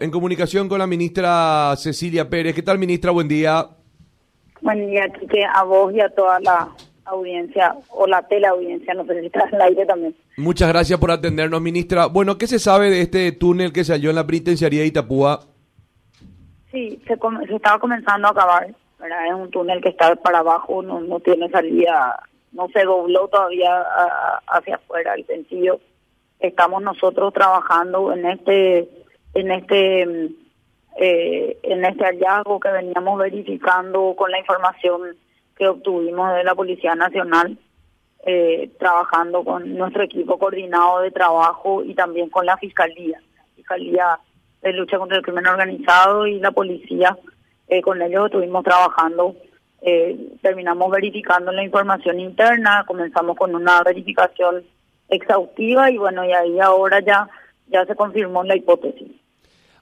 En comunicación con la ministra Cecilia Pérez. ¿Qué tal, ministra? Buen día. Buen día, a vos y a toda la audiencia o la teleaudiencia, no sé si estás aire también. Muchas gracias por atendernos, ministra. Bueno, ¿qué se sabe de este túnel que se halló en la penitenciaría de Itapúa? Sí, se, se estaba comenzando a acabar. Es un túnel que está para abajo, no, no tiene salida, no se dobló todavía hacia afuera el sencillo. Estamos nosotros trabajando en este en este eh, en este hallazgo que veníamos verificando con la información que obtuvimos de la Policía Nacional, eh, trabajando con nuestro equipo coordinado de trabajo y también con la Fiscalía, Fiscalía de Lucha contra el Crimen Organizado y la Policía. Eh, con ellos estuvimos trabajando, terminamos verificando la información interna, comenzamos con una verificación exhaustiva y bueno, y ahí ahora ya, ya se confirmó la hipótesis.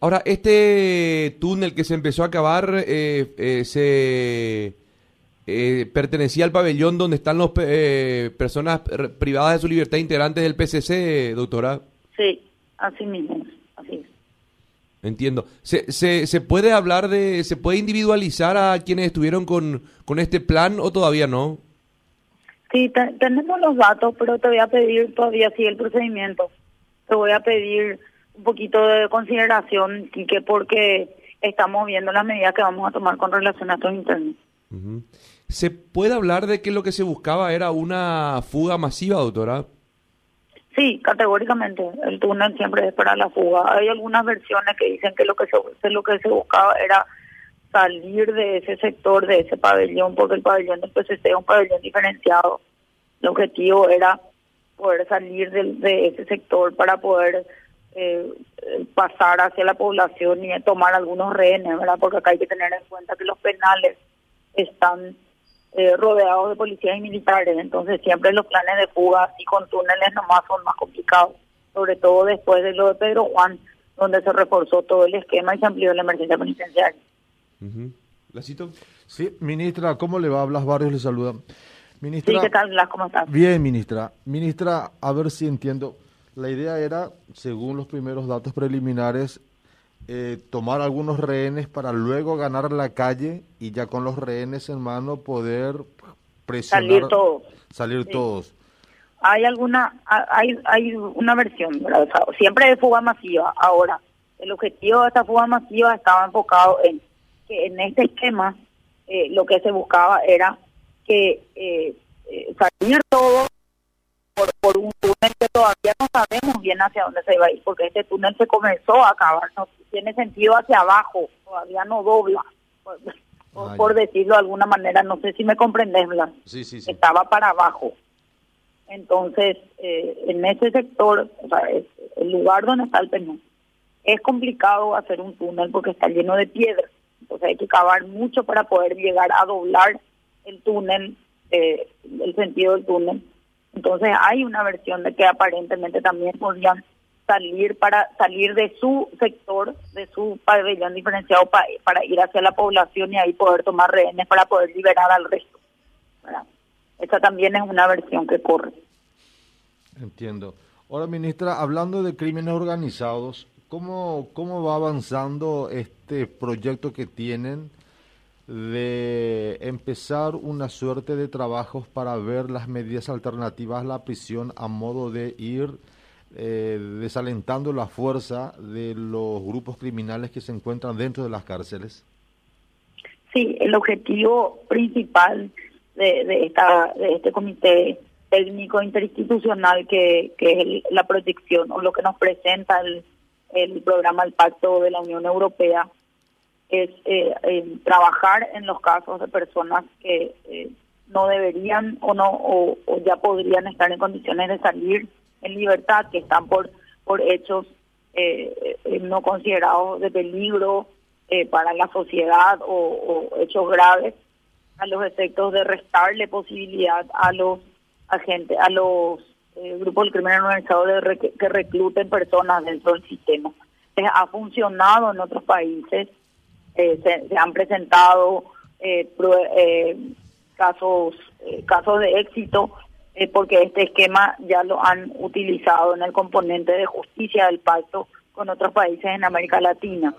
Ahora, este túnel que se empezó a acabar eh, eh, se eh, pertenecía al pabellón donde están las personas privadas de su libertad integrantes del PCC, doctora. Sí, así mismo, así es. Entiendo. ¿Se, se, ¿Se puede hablar de, se puede individualizar a quienes estuvieron con, con este plan o todavía no? Sí, tenemos los datos, pero te voy a pedir, todavía sigue el procedimiento, te voy a pedir un poquito de consideración, que porque estamos viendo las medidas que vamos a tomar con relación a estos internos. ¿Se puede hablar de que lo que se buscaba era una fuga masiva, doctora? Sí, categóricamente. El túnel siempre es para la fuga. Hay algunas versiones que dicen que lo que se, lo que se buscaba era salir de ese sector, de ese pabellón, porque el pabellón del PCC es un pabellón diferenciado. El objetivo era poder salir de, de ese sector para poder eh, pasar hacia la población y tomar algunos rehenes, ¿verdad? Porque acá hay que tener en cuenta que los penales están eh, rodeados de policías y militares, entonces siempre los planes de fuga y con túneles nomás son más complicados, sobre todo después de lo de Pedro Juan, donde se reforzó todo el esquema y se amplió la emergencia penitenciaria. Sí, ministra, ¿cómo le va? Blas Barrios le saluda. Ministra, sí, ¿qué tal, Blas? ¿Cómo estás? Bien, ministra. Ministra, a ver si entiendo. La idea era, según los primeros datos preliminares, eh, tomar algunos rehenes para luego ganar la calle y ya con los rehenes en mano poder presionar. Salir todos. Salir todos. Hay alguna, hay, hay una versión, siempre de fuga masiva. Ahora, el objetivo de esta fuga masiva estaba enfocado en que en este esquema eh, lo que se buscaba era que eh, eh salir todos por, un túnel que todavía no sabemos bien hacia dónde se iba a ir, porque este túnel se comenzó a acabar, no tiene sentido hacia abajo, todavía no dobla, por, decirlo de alguna manera, no sé si me comprendes, Blas, sí, sí, sí. estaba para abajo. Entonces, eh, en ese sector, o sea, el lugar donde está el penú, es complicado hacer un túnel porque está lleno de piedra, entonces hay que cavar mucho para poder llegar a doblar el túnel, eh, el sentido del túnel entonces hay una versión de que aparentemente también podrían salir para salir de su sector, de su pabellón diferenciado para, para ir hacia la población y ahí poder tomar rehenes para poder liberar al resto. Esa también es una versión que corre. Entiendo. Ahora, ministra, hablando de crímenes organizados, ¿cómo, cómo va avanzando este proyecto que tienen? de empezar una suerte de trabajos para ver las medidas alternativas a la prisión a modo de ir eh, desalentando la fuerza de los grupos criminales que se encuentran dentro de las cárceles? Sí, el objetivo principal de, esta, de este comité técnico interinstitucional que, que es la protección o lo que nos presenta el, el programa El Pacto de la Unión Europea es eh, trabajar en los casos de personas que eh, no deberían o no o, ya podrían estar en condiciones de salir en libertad, que están por por hechos eh, eh no considerados de peligro para la sociedad o, hechos graves, a los efectos de restarle posibilidad a los agentes, a los grupos del crimen organizado de que recluten personas dentro del sistema. ha funcionado en otros países eh, se, han presentado eh, eh, casos casos de éxito porque este esquema ya lo han utilizado en el componente de justicia del pacto con otros países en América Latina.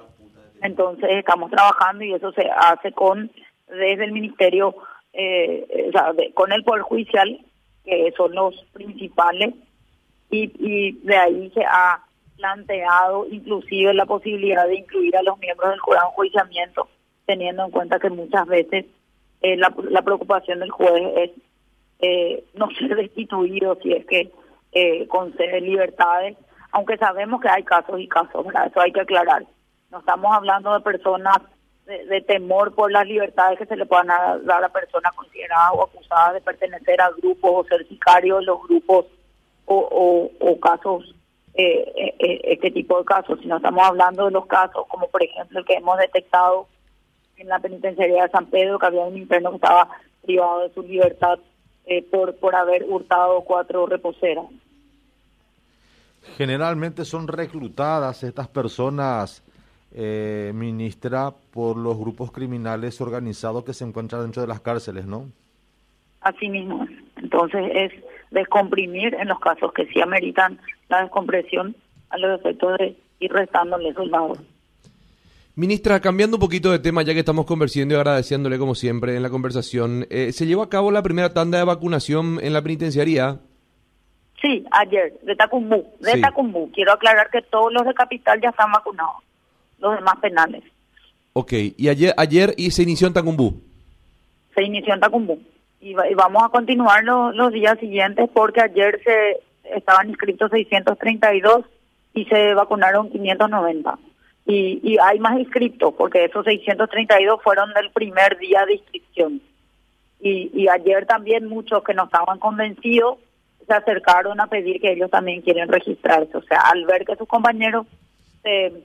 Entonces estamos trabajando y eso se hace con desde el Ministerio, eh, o sea, con el Poder Judicial, que son los principales, y, y de ahí se ha planteado inclusive la posibilidad de incluir a los miembros del jurado en juiciamiento, teniendo en cuenta que muchas veces eh, la, la, preocupación del juez es eh, no ser destituido si es que eh, concede libertades, aunque sabemos que hay casos y casos, eso hay que aclarar. No estamos hablando de personas de, temor por las libertades que se le puedan dar a personas consideradas o acusadas de pertenecer a grupos o ser sicarios de los grupos o, o, casos, eh, eh, eh, este tipo de casos, sino estamos hablando de los casos como por ejemplo el que hemos detectado en la penitenciaría de San Pedro, que había un interno que estaba privado de su libertad por, por haber hurtado cuatro reposeras. Generalmente son reclutadas estas personas eh, ministra, por los grupos criminales organizados que se encuentran dentro de las cárceles, ¿no? Así mismo. Entonces es descomprimir en los casos que sí ameritan la descompresión a los efectos de ir restándole soldados. Ministra, cambiando un poquito de tema, ya que estamos conversando y agradeciéndole como siempre en la conversación, eh, ¿se llevó a cabo la primera tanda de vacunación en la penitenciaría? Sí, ayer, de Tacumbú, de Tacumbú. Quiero aclarar que todos los de Capital ya están vacunados los demás penales. Ok, y ayer, ayer y se inició en Tacumbú. Se inició en Tacumbú. Y, vamos a continuar los días siguientes porque ayer se estaban inscritos 632 y se vacunaron 590. Y, y hay más inscritos porque esos 632 fueron del primer día de inscripción. Y, y ayer también muchos que no estaban convencidos se acercaron a pedir que ellos también quieren registrarse. O sea, al ver que sus compañeros se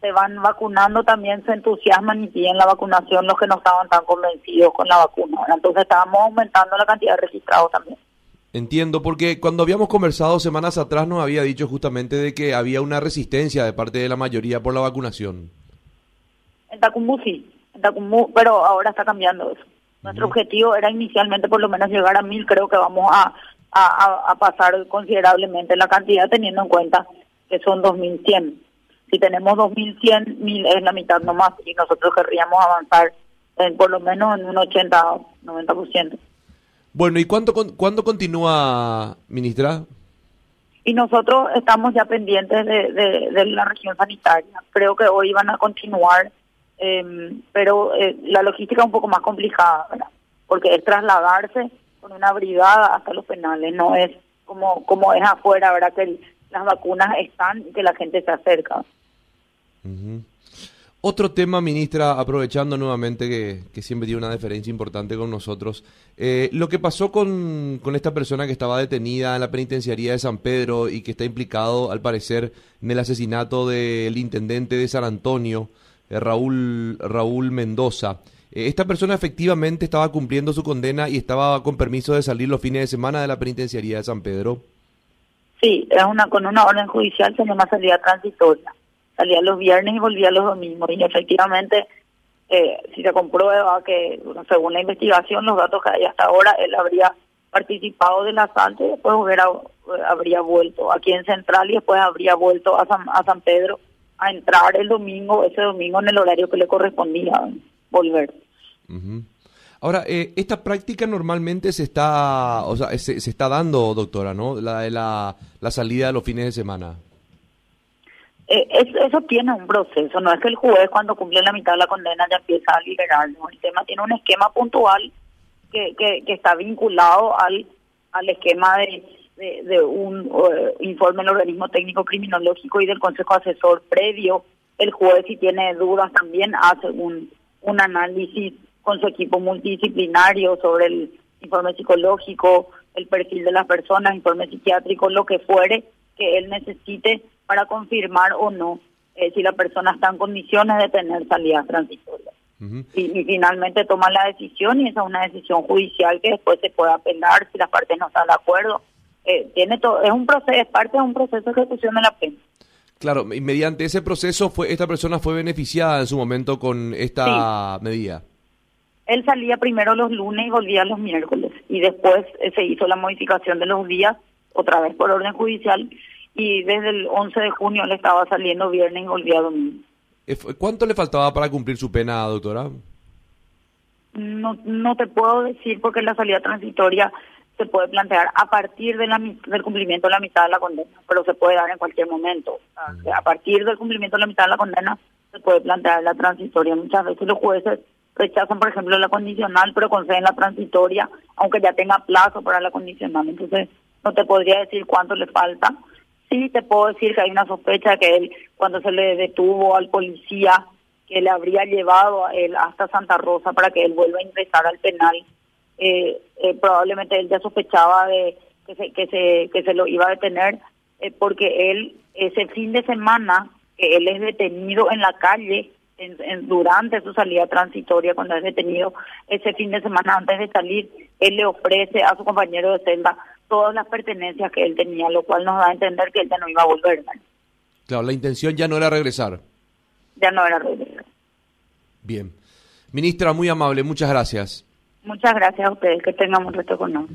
se van vacunando también se entusiasman y piden la vacunación los que no estaban tan convencidos con la vacuna. Entonces estábamos aumentando la cantidad de registrados también. Entiendo, porque cuando habíamos conversado semanas atrás nos había dicho justamente de que había una resistencia de parte de la mayoría por la vacunación. En Tacumbú sí, en Tacumbú, pero ahora está cambiando eso. Nuestro objetivo era inicialmente por lo menos llegar a mil, creo que vamos a, a, a pasar considerablemente la cantidad teniendo en cuenta que son 2.100 si tenemos 2.100, 1.000 es la mitad nomás y nosotros querríamos avanzar en, por lo menos en un 80 90%. Bueno, ¿y cuánto, cuándo continúa, ministra? Y nosotros estamos ya pendientes de, de, la región sanitaria. Creo que hoy van a continuar, em, pero eh, la logística es un poco más complicada, ¿verdad? Porque es trasladarse con una brigada hasta los penales, no es como, como es afuera, ¿verdad? Que las vacunas están y que la gente se acerca. Otro tema, ministra, aprovechando nuevamente que, siempre tiene una diferencia importante con nosotros, eh, lo que pasó con, esta persona que estaba detenida en la penitenciaría de San Pedro y que está implicado, al parecer, en el asesinato del intendente de San Antonio, eh, Raúl, Raúl Mendoza. Eh, ¿Esta persona efectivamente estaba cumpliendo su condena y estaba con permiso de salir los fines de semana de la penitenciaría de San Pedro? Sí, es una, con una orden judicial se llama salida transitoria salía los viernes y volvía los domingos. Y efectivamente, eh, si se comprueba que, según la investigación, los datos que hay hasta ahora, él habría participado del asalto y después hubiera, habría vuelto aquí en Central y después habría vuelto a San, a San Pedro a entrar el domingo, ese domingo en el horario que le correspondía volver. Ahora, eh, esta práctica normalmente se está, o sea, se, se está dando, doctora, ¿no? La, la, la salida de los fines de semana. Eh, eso, tiene un proceso, no es que el juez cuando cumple la mitad de la condena ya empieza a liberar, el tema tiene un esquema puntual que, que, está vinculado al, al esquema de, de, un eh, informe del organismo técnico criminológico y del consejo asesor previo. El juez si tiene dudas también hace un, un análisis con su equipo multidisciplinario sobre el informe psicológico, el perfil de las personas, informe psiquiátrico, lo que fuere que él necesite para confirmar o no eh, si la persona está en condiciones de tener salida transitoria. y, finalmente toma la decisión y esa es una decisión judicial que después se puede apelar si las partes no están de acuerdo. Eh, tiene todo, es un proceso, es parte de un proceso de ejecución de la pena. Claro, y mediante ese proceso fue esta persona fue beneficiada en su momento con esta medida. Él salía primero los lunes y volvía los miércoles y después eh, se hizo la modificación de los días otra vez por orden judicial y desde el 11 de junio le estaba saliendo viernes y volvía domingo. Eh, ¿Cuánto le faltaba para cumplir su pena, doctora? No, no te puedo decir porque la salida transitoria se puede plantear a partir de la, del cumplimiento de la mitad de la condena, pero se puede dar en cualquier momento. a partir del cumplimiento de la mitad de la condena se puede plantear la transitoria. Muchas veces los jueces rechazan, por ejemplo, la condicional, pero conceden la transitoria, aunque ya tenga plazo para la condicional. Entonces, no te podría decir cuánto le falta. Sí te puedo decir que hay una sospecha que él, cuando se le detuvo al policía, que le habría llevado a él hasta Santa Rosa para que él vuelva a ingresar al penal, eh, eh, probablemente él ya sospechaba de que se, que se, que se lo iba a detener, eh, porque él, ese fin de semana, que él es detenido en la calle, en, durante su salida transitoria, cuando es detenido, ese fin de semana antes de salir, él le ofrece a su compañero de celda todas las pertenencias que él tenía, lo cual nos da a entender que él ya no iba a volver. Claro, la intención ya no era regresar. Ya no era regresar. Bien. Ministra, muy amable, muchas gracias. Muchas gracias a ustedes, que tengamos resto con nosotros.